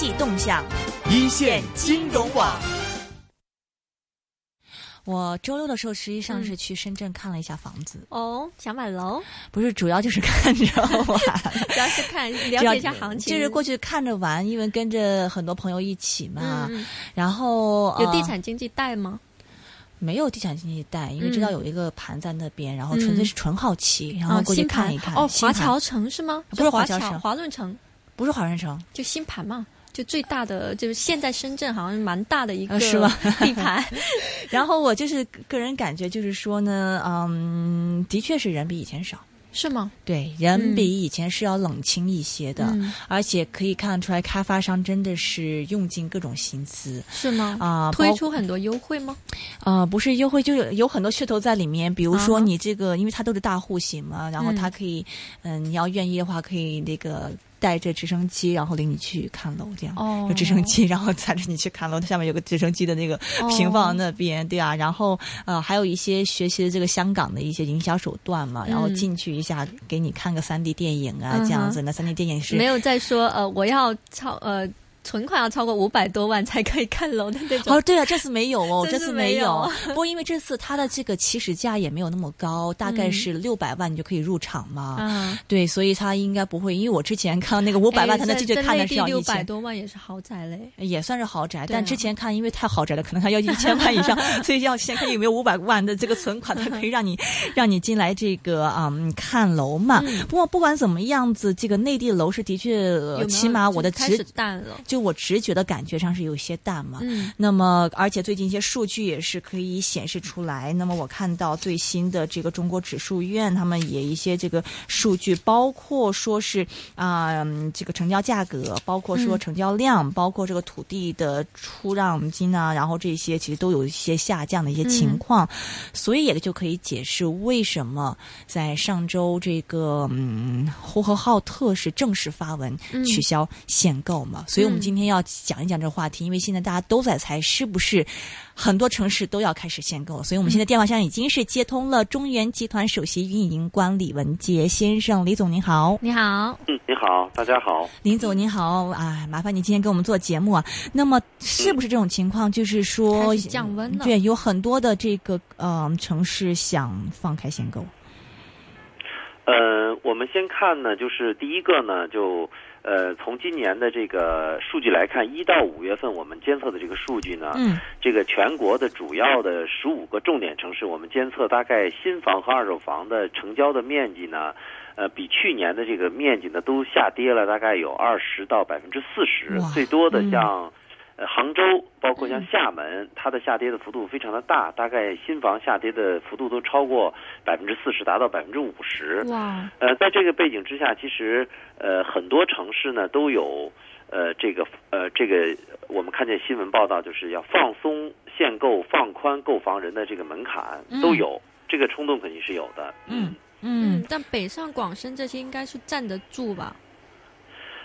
济动向，一线金融网。我周六的时候实际上是去深圳看了一下房子。哦，想买楼？不是，主要就是看着玩，主要是看了解一下行情，就是过去看着玩，因为跟着很多朋友一起嘛。然后有地产经济带吗？没有地产经济带，因为知道有一个盘在那边，然后纯粹是纯好奇，然后过去看一看。哦，华侨城是吗？不是华侨城，华润城不是华润城，就新盘嘛。就最大的就是现在深圳好像蛮大的一个是吧地盘，然后我就是个人感觉就是说呢，嗯，的确是人比以前少，是吗？对，人比以前是要冷清一些的，而且可以看得出来开发商真的是用尽各种心思，是吗？啊，推出很多优惠吗？啊，不是优惠，就是有很多噱头在里面，比如说你这个，因为它都是大户型嘛，然后它可以，嗯，你要愿意的话，可以那个。带着直升机，然后领你去看楼，这样。哦。有直升机，然后载着你去看楼，它下面有个直升机的那个平放那边，对啊。然后呃，还有一些学习的这个香港的一些营销手段嘛，然后进去一下，给你看个三 D 电影啊，这样子。那三 D 电影是没有在说呃，我要超呃。存款要超过五百多万才可以看楼的那种。哦，对啊，这次没有哦，这次没有。不过因为这次它的这个起始价也没有那么高，大概是六百万你就可以入场嘛。嗯。对，所以它应该不会。因为我之前看到那个五百万，他那进去看的是要六百多万也是豪宅嘞。也算是豪宅，但之前看因为太豪宅了，可能它要一千万以上，所以要先看有没有五百万的这个存款，才可以让你让你进来这个嗯看楼嘛。不过不管怎么样子，这个内地楼市的确，起码我的直淡了。就我直觉的感觉上是有些淡嘛，嗯，那么而且最近一些数据也是可以显示出来。那么我看到最新的这个中国指数院他们也一些这个数据，包括说是啊这个成交价格，包括说成交量，包括这个土地的出让金啊，然后这些其实都有一些下降的一些情况，所以也就可以解释为什么在上周这个嗯呼和浩特是正式发文取消限购嘛，所以我们今天要。讲一讲这个话题，因为现在大家都在猜是不是很多城市都要开始限购，所以我们现在电话上已经是接通了中原集团首席运营官李文杰先生，李总您好，你好，嗯，你好，大家好，林总您好，啊，麻烦你今天给我们做节目啊。那么是不是这种情况，就是说降温了？对，有很多的这个呃城市想放开限购。呃，我们先看呢，就是第一个呢，就。呃，从今年的这个数据来看，一到五月份我们监测的这个数据呢，嗯，这个全国的主要的十五个重点城市，我们监测大概新房和二手房的成交的面积呢，呃，比去年的这个面积呢都下跌了，大概有二十到百分之四十，最多的像。杭州包括像厦门，它的下跌的幅度非常的大，大概新房下跌的幅度都超过百分之四十，达到百分之五十。哇！呃，在这个背景之下，其实呃很多城市呢都有呃这个呃这个我们看见新闻报道，就是要放松限购、放宽购房人的这个门槛，都有这个冲动肯定是有的。嗯嗯，但北上广深这些应该是站得住吧？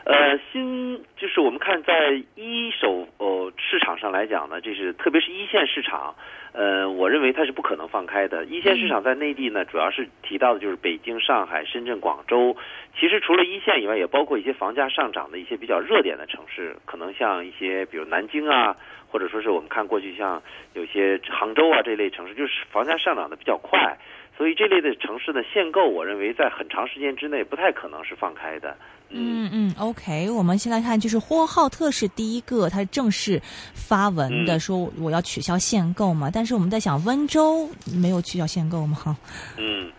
呃，新就是我们看在一手呃市场上来讲呢，这是特别是一线市场，呃，我认为它是不可能放开的。一线市场在内地呢，主要是提到的就是北京、上海、深圳、广州。其实除了一线以外，也包括一些房价上涨的一些比较热点的城市，可能像一些比如南京啊，或者说是我们看过去像有些杭州啊这类城市，就是房价上涨的比较快。所以这类的城市的限购，我认为在很长时间之内不太可能是放开的。嗯嗯，OK，我们先来看，就是呼和浩特是第一个，它正式发文的说我要取消限购嘛。但是我们在想，温州没有取消限购吗？嗯，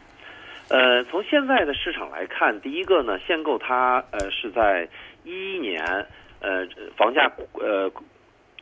呃，从现在的市场来看，第一个呢，限购它呃是在一一年呃房价呃。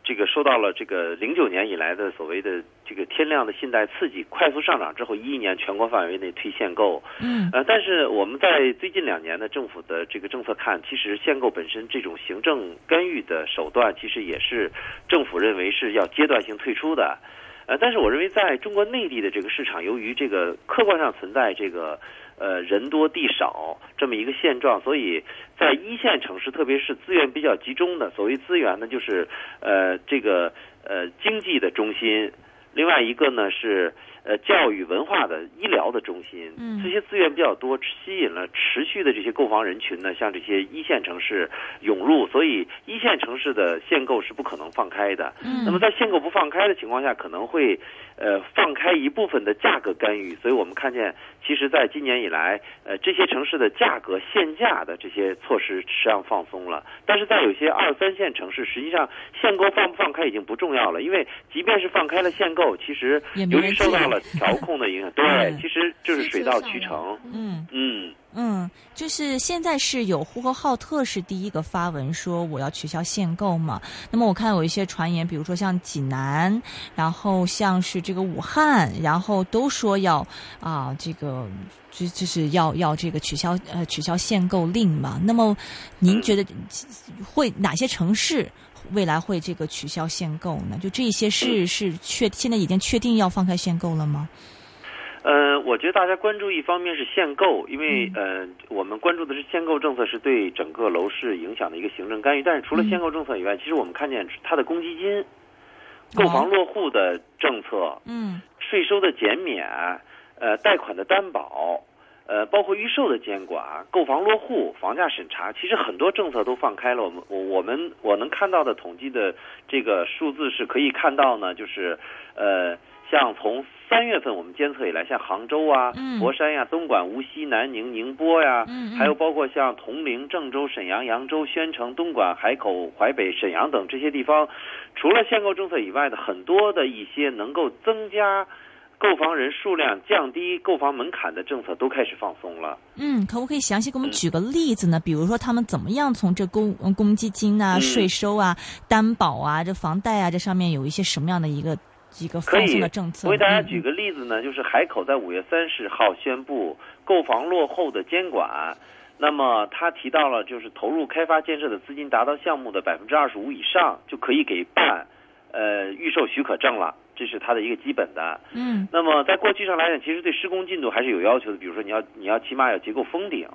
这个受到了这个零九年以来的所谓的这个天量的信贷刺激，快速上涨之后，一一年全国范围内推限购。嗯，呃，但是我们在最近两年的政府的这个政策看，其实限购本身这种行政干预的手段，其实也是政府认为是要阶段性退出的。呃，但是我认为在中国内地的这个市场，由于这个客观上存在这个。呃，人多地少这么一个现状，所以在一线城市，特别是资源比较集中的，所谓资源呢，就是呃这个呃经济的中心。另外一个呢是呃教育文化的医疗的中心，这些资源比较多，吸引了持续的这些购房人群呢，向这些一线城市涌入，所以一线城市的限购是不可能放开的。那么在限购不放开的情况下，可能会呃放开一部分的价格干预，所以我们看见，其实在今年以来，呃这些城市的价格限价的这些措施实际上放松了，但是在有些二三线城市，实际上限购放不放开已经不重要了，因为即便是放开了限购，其实由于受到了调控的影响，对，其实就是水到渠成。嗯嗯嗯，就是现在是有呼和浩特是第一个发文说我要取消限购嘛。那么我看有一些传言，比如说像济南，然后像是这个武汉，然后都说要啊这个就就是要要这个取消呃取消限购令嘛。那么您觉得会哪些城市？未来会这个取消限购呢？就这些是是确现在已经确定要放开限购了吗？呃，我觉得大家关注一方面是限购，因为呃，我们关注的是限购政策是对整个楼市影响的一个行政干预。但是除了限购政策以外，其实我们看见它的公积金、购房落户的政策、嗯，税收的减免、呃，贷款的担保。呃，包括预售的监管、购房落户、房价审查，其实很多政策都放开了。我们我我们我能看到的统计的这个数字是可以看到呢，就是呃，像从三月份我们监测以来，像杭州啊、佛山呀、东莞、无锡、南宁、宁波呀，还有包括像铜陵、郑州、沈阳、扬州、宣城、东莞、海口、淮北、沈阳等这些地方，除了限购政策以外的很多的一些能够增加。购房人数量降低购房门槛的政策都开始放松了。嗯，可不可以详细给我们举个例子呢？比如说他们怎么样从这公公积金啊、税收啊、担保啊、这房贷啊这上面有一些什么样的一个一个放松的政策？我给大家举个例子呢，就是海口在五月三十号宣布购房落后的监管，那么他提到了就是投入开发建设的资金达到项目的百分之二十五以上就可以给办呃预售许可证了。这是它的一个基本的，嗯，那么在过去上来讲，其实对施工进度还是有要求的，比如说你要你要起码要结构封顶，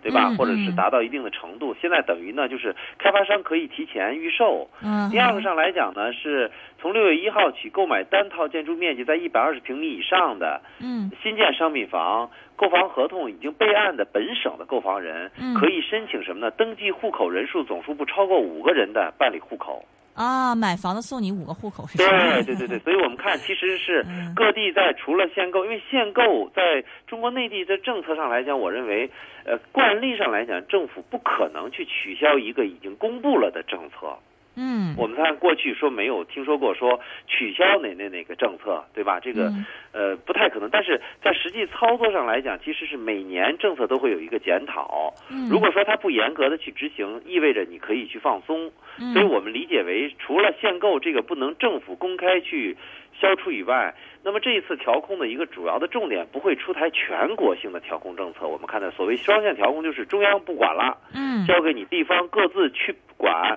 对吧？或者是达到一定的程度。现在等于呢，就是开发商可以提前预售。嗯，第二个上来讲呢，是从六月一号起购买单套建筑面积在一百二十平米以上的，嗯，新建商品房购房合同已经备案的本省的购房人，可以申请什么呢？登记户口人数总数不超过五个人的办理户口。啊，买房子送你五个户口是？对对对对，所以我们看，其实是 各地在除了限购，因为限购在中国内地的政策上来讲，我认为，呃，惯例上来讲，政府不可能去取消一个已经公布了的政策。嗯，我们看过去说没有听说过说取消哪哪哪个政策，对吧？这个呃不太可能。但是在实际操作上来讲，其实是每年政策都会有一个检讨。如果说它不严格的去执行，意味着你可以去放松。所以我们理解为，除了限购这个不能政府公开去消除以外，那么这一次调控的一个主要的重点不会出台全国性的调控政策。我们看到所谓双线调控，就是中央不管了，嗯，交给你地方各自去管。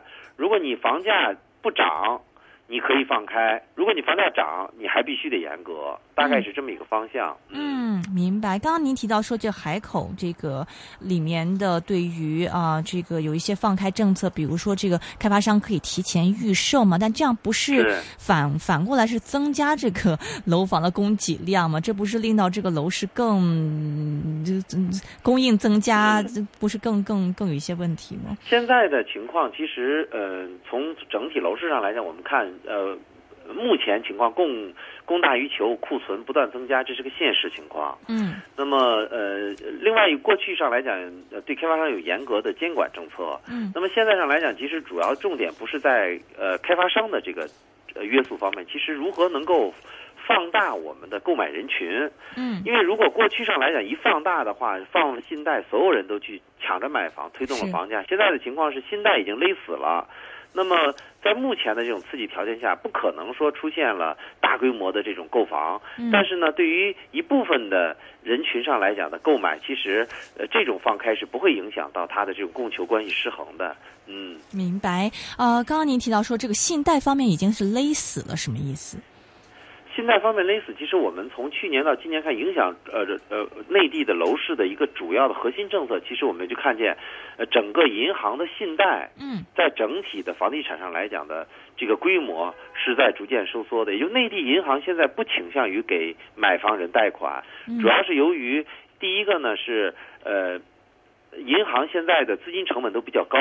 如果你房价不涨，你可以放开；如果你房价涨，你还必须得严格。大概是这么一个方向。嗯，明白。刚刚您提到说，这海口这个里面的对于啊，这个有一些放开政策，比如说这个开发商可以提前预售嘛？但这样不是反反过来是增加这个楼房的供给量吗？这不是令到这个楼市更就供应增加，不是更更更有一些问题吗？现在的情况其实呃，从整体楼市上来讲，我们看呃。目前情况供供大于求，库存不断增加，这是个现实情况。嗯，那么呃，另外过去上来讲，对开发商有严格的监管政策。嗯，那么现在上来讲，其实主要重点不是在呃开发商的这个呃约束方面，其实如何能够放大我们的购买人群。嗯，因为如果过去上来讲一放大的话，放了信贷，所有人都去抢着买房，推动了房价。现在的情况是信贷已经勒死了。那么，在目前的这种刺激条件下，不可能说出现了大规模的这种购房。但是呢，对于一部分的人群上来讲的购买，其实呃这种放开是不会影响到它的这种供求关系失衡的。嗯，明白。呃，刚刚您提到说这个信贷方面已经是勒死了，什么意思？信贷方面勒死，其实我们从去年到今年看，影响呃呃内地的楼市的一个主要的核心政策，其实我们就看见，呃整个银行的信贷，嗯，在整体的房地产上来讲的这个规模是在逐渐收缩的，也就内地银行现在不倾向于给买房人贷款，主要是由于第一个呢是呃银行现在的资金成本都比较高，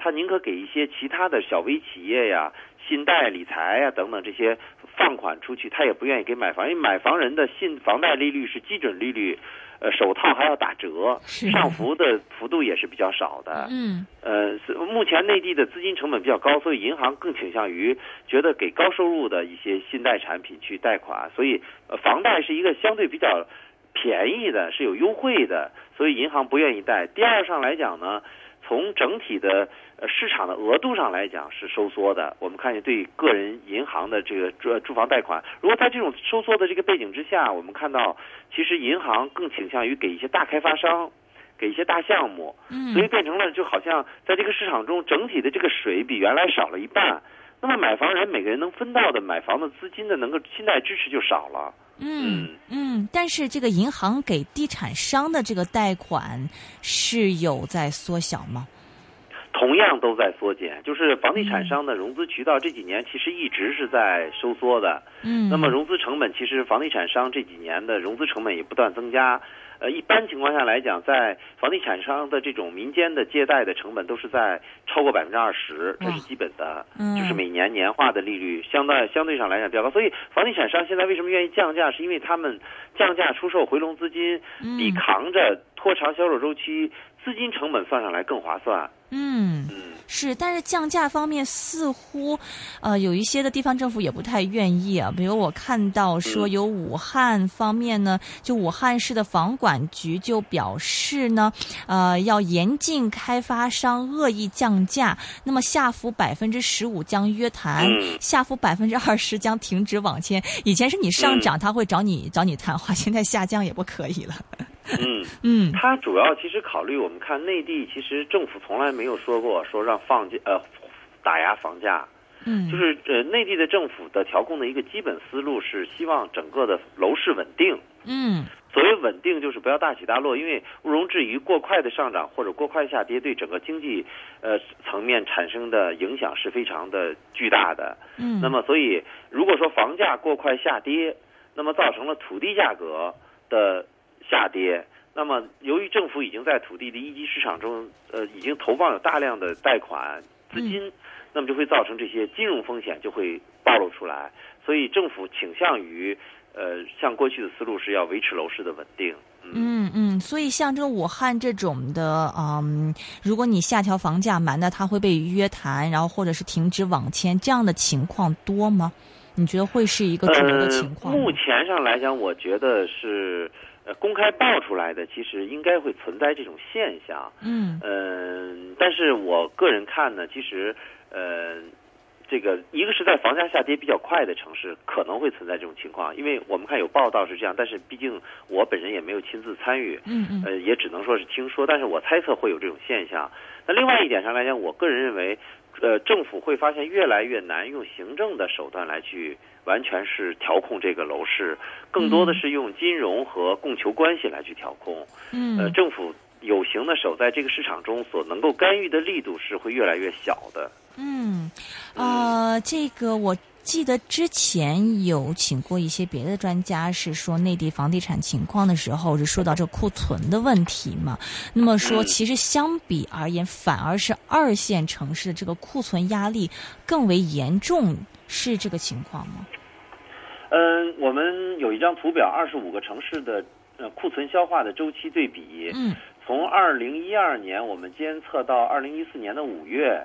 他宁可给一些其他的小微企业呀。信贷、理财呀等等这些放款出去，他也不愿意给买房，因为买房人的信房贷利率是基准利率，呃，首套还要打折，上浮的幅度也是比较少的。嗯，呃，目前内地的资金成本比较高，所以银行更倾向于觉得给高收入的一些信贷产品去贷款，所以房贷是一个相对比较便宜的，是有优惠的，所以银行不愿意贷。第二上来讲呢。从整体的呃市场的额度上来讲是收缩的，我们看见对个人银行的这个住住房贷款，如果在这种收缩的这个背景之下，我们看到其实银行更倾向于给一些大开发商，给一些大项目，所以变成了就好像在这个市场中整体的这个水比原来少了一半，那么买房人每个人能分到的买房的资金的能够信贷支持就少了。嗯嗯，但是这个银行给地产商的这个贷款是有在缩小吗？同样都在缩减，就是房地产商的融资渠道这几年其实一直是在收缩的。嗯，那么融资成本其实房地产商这几年的融资成本也不断增加。呃，一般情况下来讲，在房地产商的这种民间的借贷的成本都是在超过百分之二十，这是基本的，嗯就是每年年化的利率相对相对上来讲比较高。所以房地产商现在为什么愿意降价？是因为他们降价出售回笼资金，比扛着拖长销售周期资金成本算上来更划算。嗯。是，但是降价方面似乎，呃，有一些的地方政府也不太愿意啊。比如我看到说，有武汉方面呢，就武汉市的房管局就表示呢，呃，要严禁开发商恶意降价，那么下浮百分之十五将约谈，下浮百分之二十将停止网签。以前是你上涨，他会找你找你谈话，现在下降也不可以了。嗯。嗯，他主要其实考虑，我们看内地，其实政府从来没有说过说让放价呃打压房价，嗯，就是呃内地的政府的调控的一个基本思路是希望整个的楼市稳定，嗯，所谓稳定就是不要大起大落，因为毋庸置疑过快的上涨或者过快下跌对整个经济呃层面产生的影响是非常的巨大的，嗯，那么所以如果说房价过快下跌，那么造成了土地价格的。下跌，那么由于政府已经在土地的一级市场中，呃，已经投放有大量的贷款资金，那么就会造成这些金融风险就会暴露出来，所以政府倾向于，呃，像过去的思路是要维持楼市的稳定。嗯嗯，所以像这个武汉这种的，嗯，如果你下调房价，蛮的它会被约谈，然后或者是停止网签，这样的情况多吗？你觉得会是一个主流的情况？目前上来讲，我觉得是。呃，公开爆出来的其实应该会存在这种现象，嗯。嗯，但是我个人看呢，其实呃，这个一个是在房价下跌比较快的城市可能会存在这种情况，因为我们看有报道是这样，但是毕竟我本人也没有亲自参与，嗯嗯，呃，也只能说是听说，但是我猜测会有这种现象。那另外一点上来讲，我个人认为，呃，政府会发现越来越难用行政的手段来去。完全是调控这个楼市，更多的是用金融和供求关系来去调控。嗯，呃，政府有形的手在这个市场中所能够干预的力度是会越来越小的。嗯，呃，这个我记得之前有请过一些别的专家，是说内地房地产情况的时候，是说到这库存的问题嘛。那么说，其实相比而言，反而是二线城市的这个库存压力更为严重。是这个情况吗？嗯，我们有一张图表，二十五个城市的呃库存消化的周期对比。嗯，从二零一二年我们监测到二零一四年的五月，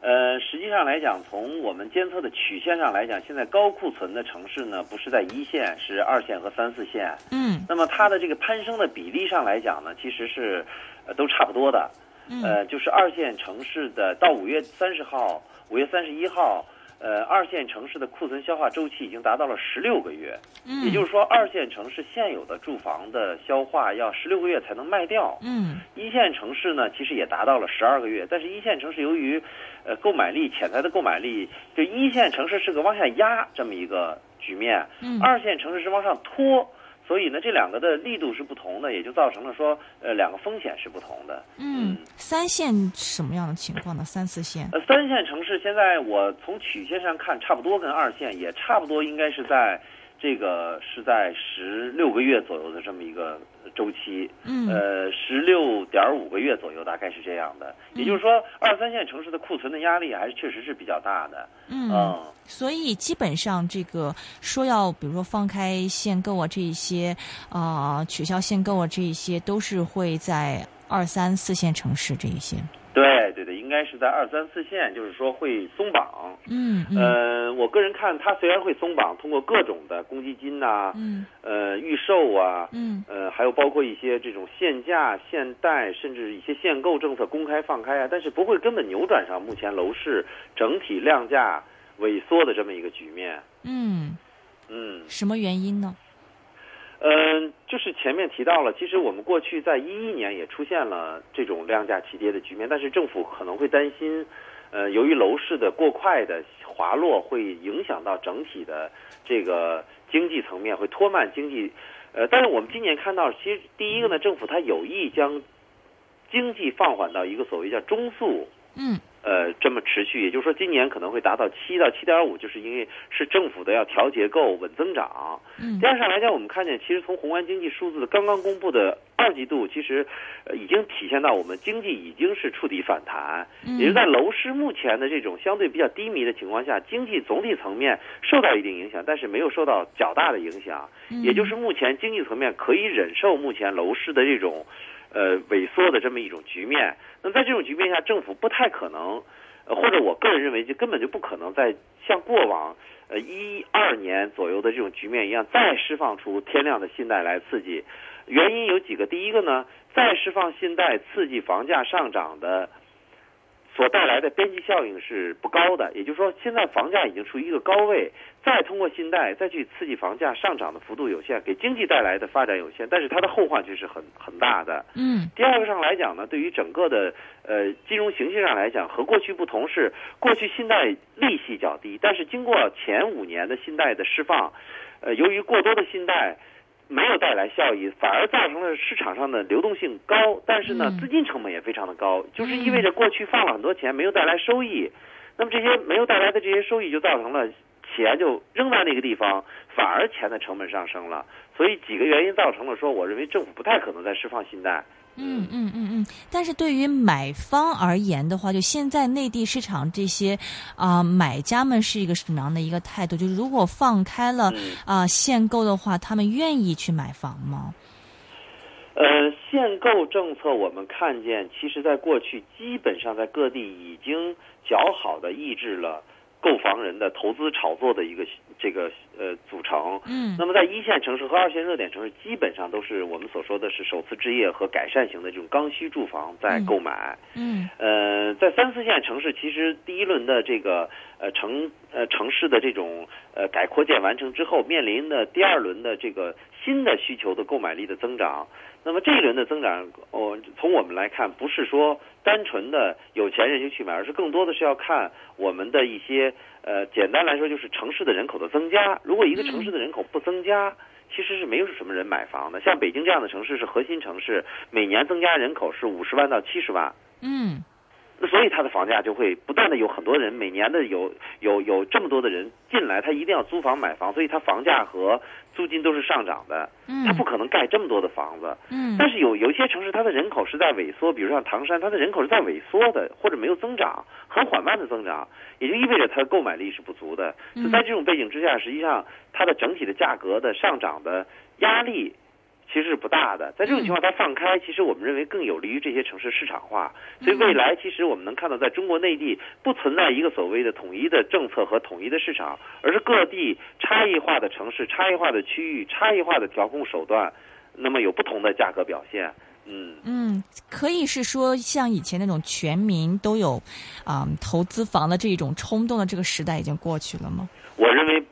呃，实际上来讲，从我们监测的曲线上来讲，现在高库存的城市呢，不是在一线，是二线和三四线。嗯，那么它的这个攀升的比例上来讲呢，其实是呃都差不多的。嗯，呃，就是二线城市的到五月三十号、五月三十一号。呃，二线城市的库存消化周期已经达到了十六个月，嗯，也就是说，二线城市现有的住房的消化要十六个月才能卖掉，嗯，一线城市呢，其实也达到了十二个月，但是一线城市由于，呃，购买力潜在的购买力，就一线城市是个往下压这么一个局面，嗯，二线城市是往上拖。所以呢，这两个的力度是不同的，也就造成了说，呃，两个风险是不同的。嗯，三线什么样的情况呢？三四线？呃，三线城市现在我从曲线上看，差不多跟二线也差不多，应该是在。这个是在十六个月左右的这么一个周期，嗯，呃，十六点五个月左右，大概是这样的。也就是说，二三线城市的库存的压力还是确实是比较大的。嗯，所以基本上这个说要，比如说放开限购啊，这一些啊，取消限购啊，这一些都是会在二三四线城市这一些。应该是在二三四线，就是说会松绑。嗯嗯。呃，我个人看，它虽然会松绑，通过各种的公积金呐，嗯，呃，预售啊，嗯，呃，还有包括一些这种限价、限贷，甚至一些限购政策公开放开啊，但是不会根本扭转上目前楼市整体量价萎缩的这么一个局面。嗯嗯。什么原因呢？就是前面提到了，其实我们过去在一一年也出现了这种量价齐跌的局面，但是政府可能会担心，呃，由于楼市的过快的滑落会影响到整体的这个经济层面，会拖慢经济。呃，但是我们今年看到，其实第一个呢，政府它有意将经济放缓到一个所谓叫中速。嗯。呃，这么持续，也就是说，今年可能会达到七到七点五，就是因为是政府的要调结构、稳增长。嗯，第二上来讲，我们看见，其实从宏观经济数字刚刚公布的二季度，其实已经体现到我们经济已经是触底反弹。嗯，也就在楼市目前的这种相对比较低迷的情况下，经济总体层面受到一定影响，但是没有受到较大的影响。嗯，也就是目前经济层面可以忍受目前楼市的这种呃萎缩的这么一种局面。那在这种局面下，政府不太可能。或者我个人认为，就根本就不可能再像过往呃一二年左右的这种局面一样，再释放出天量的信贷来刺激。原因有几个，第一个呢，再释放信贷刺激房价上涨的。所带来的边际效应是不高的，也就是说，现在房价已经处于一个高位，再通过信贷再去刺激房价上涨的幅度有限，给经济带来的发展有限，但是它的后患却是很很大的。嗯，第二个上来讲呢，对于整个的呃金融形势上来讲，和过去不同是，过去信贷利息较低，但是经过前五年的信贷的释放，呃，由于过多的信贷。没有带来效益，反而造成了市场上的流动性高，但是呢，资金成本也非常的高，就是意味着过去放了很多钱，没有带来收益，那么这些没有带来的这些收益，就造成了钱就扔在那个地方，反而钱的成本上升了，所以几个原因造成了说，我认为政府不太可能再释放信贷。嗯嗯嗯嗯，但是对于买方而言的话，就现在内地市场这些啊买家们是一个什么样的一个态度？就是如果放开了啊限购的话，他们愿意去买房吗？呃，限购政策我们看见，其实在过去基本上在各地已经较好的抑制了。购房人的投资炒作的一个这个呃组成，嗯，那么在一线城市和二线热点城市，基本上都是我们所说的是首次置业和改善型的这种刚需住房在购买，嗯，呃，在三四线城市，其实第一轮的这个呃城呃城市的这种呃改扩建完成之后，面临的第二轮的这个新的需求的购买力的增长。那么这一轮的增长，哦，从我们来看，不是说单纯的有钱人就去买，而是更多的是要看我们的一些呃，简单来说就是城市的人口的增加。如果一个城市的人口不增加，其实是没有什么人买房的。像北京这样的城市是核心城市，每年增加人口是五十万到七十万。嗯。那所以它的房价就会不断的有很多人每年的有有有这么多的人进来，他一定要租房买房，所以它房价和租金都是上涨的。嗯，它不可能盖这么多的房子。嗯，但是有有一些城市，它的人口是在萎缩，比如像唐山，它的人口是在萎缩的，或者没有增长，很缓慢的增长，也就意味着它的购买力是不足的。就在这种背景之下，实际上它的整体的价格的上涨的压力。其实是不大的，在这种情况它放开，其实我们认为更有利于这些城市市场化。所以未来其实我们能看到，在中国内地不存在一个所谓的统一的政策和统一的市场，而是各地差异化的城市、差异化的区域、差异化的调控手段，那么有不同的价格表现。嗯嗯，可以是说像以前那种全民都有啊投资房的这种冲动的这个时代已经过去了吗？我认为过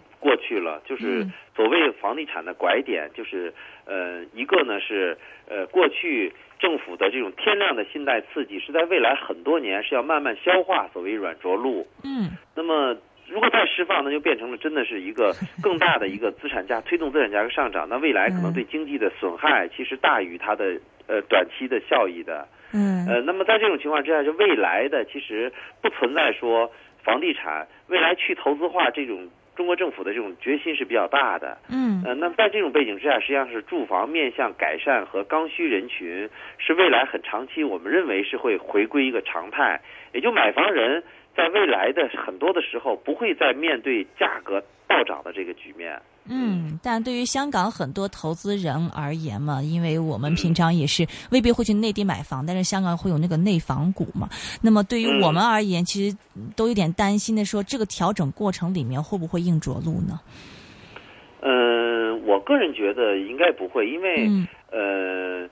去了，就是所谓房地产的拐点，就是呃一个呢是呃过去政府的这种天量的信贷刺激，是在未来很多年是要慢慢消化所谓软着陆。嗯，那么。如果再释放，那就变成了真的是一个 更大的一个资产价推动资产价格上涨。那未来可能对经济的损害其实大于它的呃短期的效益的。嗯。呃，那么在这种情况之下，就未来的其实不存在说房地产未来去投资化这种中国政府的这种决心是比较大的。嗯。呃，那在这种背景之下，实际上是住房面向改善和刚需人群是未来很长期，我们认为是会回归一个常态，也就买房人。在未来的很多的时候，不会再面对价格暴涨的这个局面。嗯，但对于香港很多投资人而言嘛，因为我们平常也是未必会去内地买房，但是香港会有那个内房股嘛。那么对于我们而言，其实都有点担心的，说这个调整过程里面会不会硬着陆呢？嗯，我个人觉得应该不会，因为呃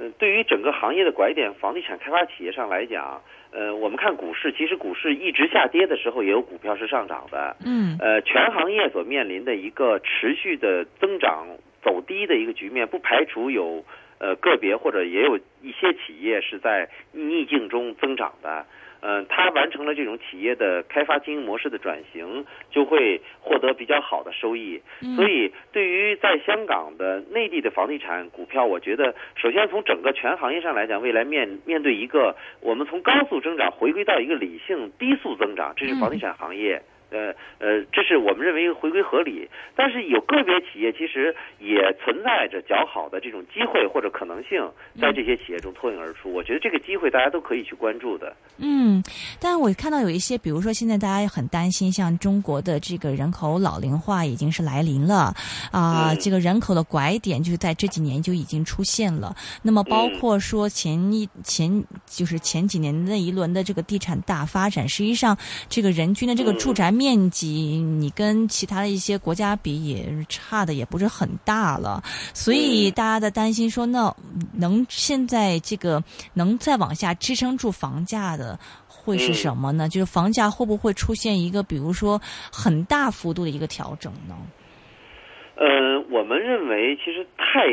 呃，对于整个行业的拐点，房地产开发企业上来讲。呃，我们看股市，其实股市一直下跌的时候，也有股票是上涨的。嗯。呃，全行业所面临的一个持续的增长走低的一个局面，不排除有呃个别或者也有一些企业是在逆境中增长的。嗯，他完成了这种企业的开发经营模式的转型，就会获得比较好的收益。所以，对于在香港的内地的房地产股票，我觉得，首先从整个全行业上来讲，未来面面对一个我们从高速增长回归到一个理性低速增长，这是房地产行业。呃呃，这是我们认为回归合理，但是有个别企业其实也存在着较好的这种机会或者可能性，在这些企业中脱颖而出。我觉得这个机会大家都可以去关注的。嗯，但我看到有一些，比如说现在大家很担心，像中国的这个人口老龄化已经是来临了啊，这个人口的拐点就是在这几年就已经出现了。那么包括说前一前就是前几年那一轮的这个地产大发展，实际上这个人均的这个住宅。面积你跟其他的一些国家比也差的也不是很大了，所以大家的担心说，那能现在这个能再往下支撑住房价的会是什么呢？就是房价会不会出现一个比如说很大幅度的一个调整呢？呃，我们认为其实太。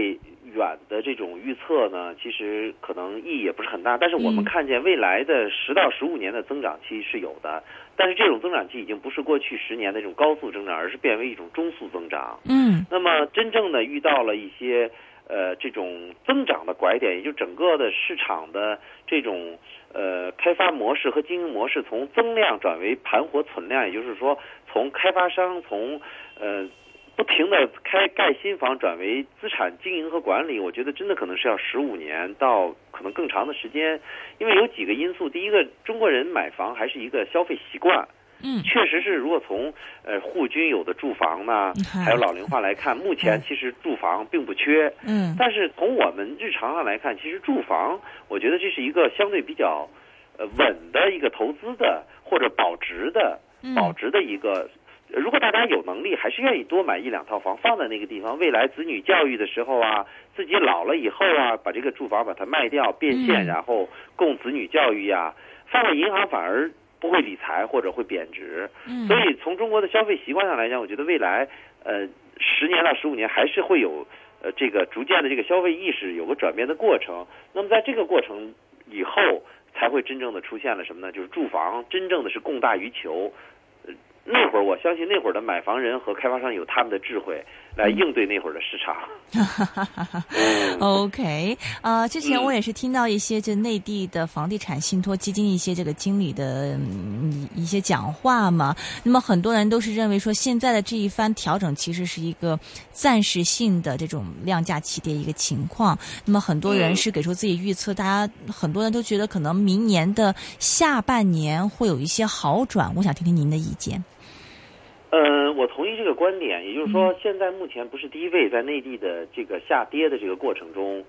远的这种预测呢，其实可能意义也不是很大。但是我们看见未来的十到十五年的增长期是有的，但是这种增长期已经不是过去十年的这种高速增长，而是变为一种中速增长。嗯，那么真正的遇到了一些呃这种增长的拐点，也就整个的市场的这种呃开发模式和经营模式从增量转为盘活存量，也就是说从开发商从呃。不停的开盖新房转为资产经营和管理，我觉得真的可能是要十五年到可能更长的时间，因为有几个因素。第一个，中国人买房还是一个消费习惯，嗯，确实是。如果从呃户均有的住房呢，还有老龄化来看，目前其实住房并不缺，嗯，但是从我们日常上来看，其实住房，我觉得这是一个相对比较呃稳的一个投资的或者保值的保值的一个。如果大家有能力，还是愿意多买一两套房放在那个地方，未来子女教育的时候啊，自己老了以后啊，把这个住房把它卖掉变现，然后供子女教育呀，放在银行反而不会理财或者会贬值。所以从中国的消费习惯上来讲，我觉得未来呃十年到十五年还是会有呃这个逐渐的这个消费意识有个转变的过程。那么在这个过程以后，才会真正的出现了什么呢？就是住房真正的是供大于求。那会儿，我相信那会儿的买房人和开发商有他们的智慧来应对那会儿的市场。OK，呃，之前我也是听到一些就内地的房地产信托基金一些这个经理的一些讲话嘛。那么很多人都是认为说，现在的这一番调整其实是一个暂时性的这种量价齐跌一个情况。那么很多人是给出自己预测，大家很多人都觉得可能明年的下半年会有一些好转。我想听听您的意见。呃，我同意这个观点，也就是说，现在目前不是低位，在内地的这个下跌的这个过程中，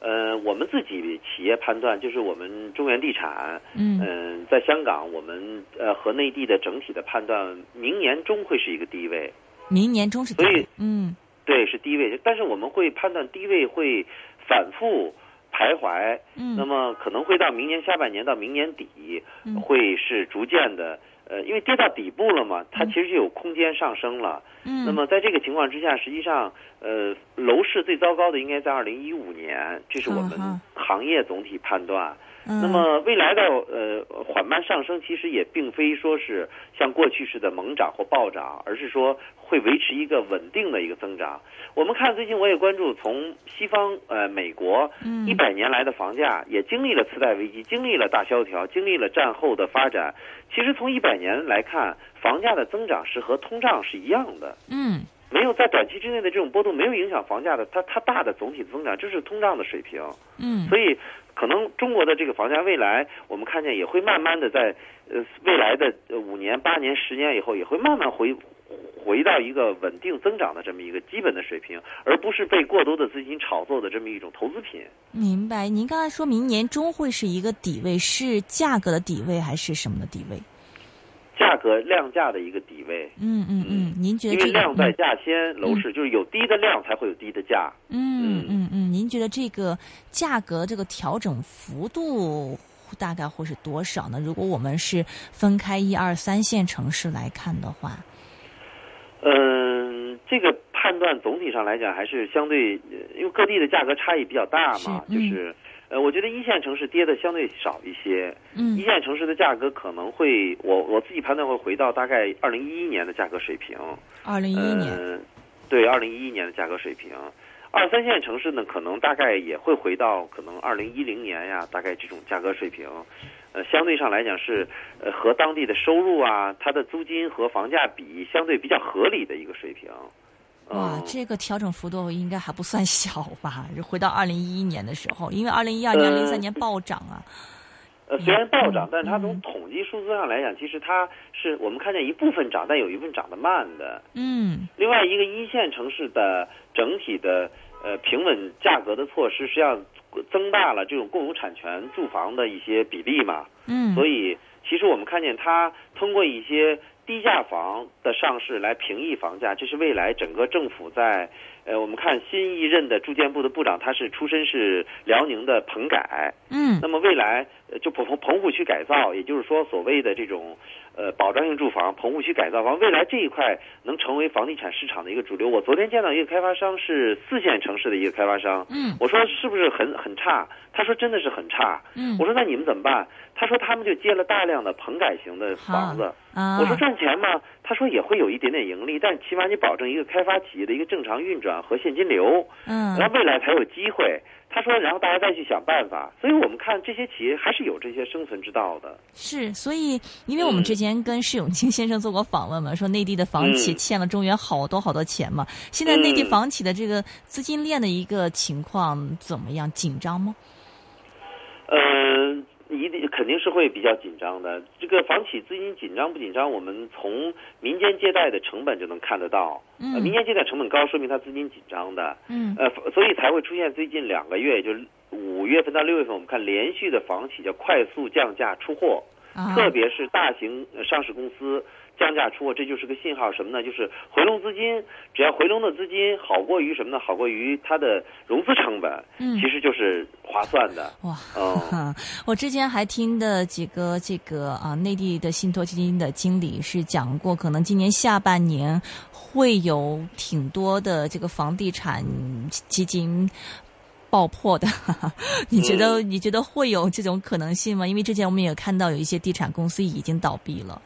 呃，我们自己企业判断，就是我们中原地产，嗯，在香港，我们呃和内地的整体的判断，明年中会是一个低位，明年中是所以，嗯，对，是低位，但是我们会判断低位会反复。徘徊，嗯，那么可能会到明年下半年到明年底，会是逐渐的，呃，因为跌到底部了嘛，它其实就有空间上升了，嗯，那么在这个情况之下，实际上，呃，楼市最糟糕的应该在二零一五年，这是我们行业总体判断。那么未来的呃缓慢上升，其实也并非说是像过去似的猛涨或暴涨，而是说会维持一个稳定的一个增长。我们看最近我也关注，从西方呃美国一百年来的房价也经历了次贷危机，经历了大萧条，经历了战后的发展。其实从一百年来看，房价的增长是和通胀是一样的。嗯，没有在短期之内的这种波动，没有影响房价的它它大的总体增长，这是通胀的水平。嗯，所以。可能中国的这个房价未来，我们看见也会慢慢的在呃未来的五年、八年、十年以后，也会慢慢回回到一个稳定增长的这么一个基本的水平，而不是被过多的资金炒作的这么一种投资品。明白？您刚才说明年中会是一个底位，是价格的底位还是什么的底位？价格量价的一个底位，嗯嗯嗯，您觉得因为量在价先，楼市就是有低的量才会有低的价，嗯嗯嗯，您觉得这个价格这个调整幅度大概会是多少呢？如果我们是分开一二三线城市来看的话，嗯，这个判断总体上来讲还是相对，因为各地的价格差异比较大嘛，就是。呃，我觉得一线城市跌的相对少一些。嗯，一线城市的价格可能会，我我自己判断会回到大概二零一一年的价格水平。二零一一年，对，二零一一年的价格水平。二三线城市呢，可能大概也会回到可能二零一零年呀，大概这种价格水平。呃，相对上来讲是，呃，和当地的收入啊，它的租金和房价比相对比较合理的一个水平。哇，这个调整幅度应该还不算小吧？回到二零一一年的时候，因为二零一二年、零三年暴涨啊。呃，虽然暴涨，但是它从统计数字上来讲，其实它是我们看见一部分涨，但有一部分涨得慢的。嗯。另外一个一线城市的整体的呃平稳价格的措施，实际上增大了这种共有产权住房的一些比例嘛。嗯。所以，其实我们看见它通过一些。低价房的上市来平抑房价，这是未来整个政府在，呃，我们看新一任的住建部的部长，他是出身是辽宁的棚改，嗯，那么未来就棚棚户区改造，也就是说所谓的这种。呃，保障性住房、棚户区改造房，未来这一块能成为房地产市场的一个主流。我昨天见到一个开发商是四线城市的一个开发商，嗯，我说是不是很很差？他说真的是很差，嗯，我说那你们怎么办？他说他们就接了大量的棚改型的房子，啊我说赚钱吗？他说也会有一点点盈利，但起码你保证一个开发企业的一个正常运转和现金流，嗯，然后未来才有机会。他说：“然后大家再去想办法，所以我们看这些企业还是有这些生存之道的。是，所以因为我们之前跟释永清先生做过访问嘛，说内地的房企欠了中原好多好多钱嘛。现在内地房企的这个资金链的一个情况怎么样？紧张吗？嗯。”一定肯定是会比较紧张的。这个房企资金紧张不紧张，我们从民间借贷的成本就能看得到。嗯，民间借贷成本高，说明它资金紧张的。嗯，呃，所以才会出现最近两个月，也就是五月份到六月份，我们看连续的房企叫快速降价出货，特别是大型上市公司。降价出货，这就是个信号，什么呢？就是回笼资金，只要回笼的资金好过于什么呢？好过于它的融资成本，嗯，其实就是划算的。哇，哦，我之前还听的几个这个啊，内地的信托基金的经理是讲过，可能今年下半年会有挺多的这个房地产基金爆破的。你觉得你觉得会有这种可能性吗？因为之前我们也看到有一些地产公司已经倒闭了。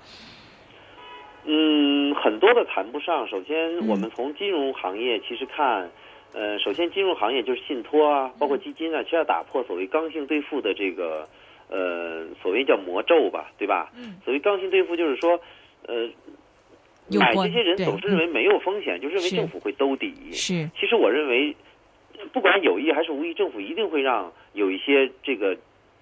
嗯，很多的谈不上。首先，我们从金融行业其实看，呃，首先金融行业就是信托啊，包括基金啊，其实要打破所谓刚性兑付的这个，呃，所谓叫魔咒吧，对吧？嗯。所谓刚性兑付就是说，呃，买这些人总是认为没有风险，就认为政府会兜底。是。其实我认为，不管有意还是无意，政府一定会让有一些这个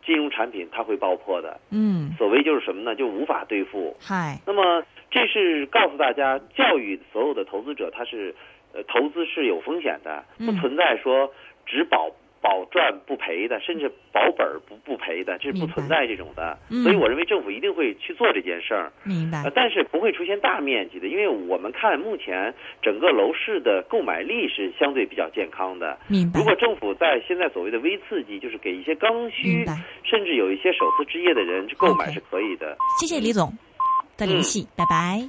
金融产品它会爆破的。嗯。所谓就是什么呢？就无法兑付。嗨。那么。这是告诉大家，教育所有的投资者，他是，呃，投资是有风险的，不存在说只保保赚不赔的，甚至保本不不赔的，这是不存在这种的。所以我认为政府一定会去做这件事儿。明白。但是不会出现大面积的，因为我们看目前整个楼市的购买力是相对比较健康的。明白。如果政府在现在所谓的微刺激，就是给一些刚需，甚至有一些首次置业的人去购买是可以的。谢谢李总的联系，拜拜。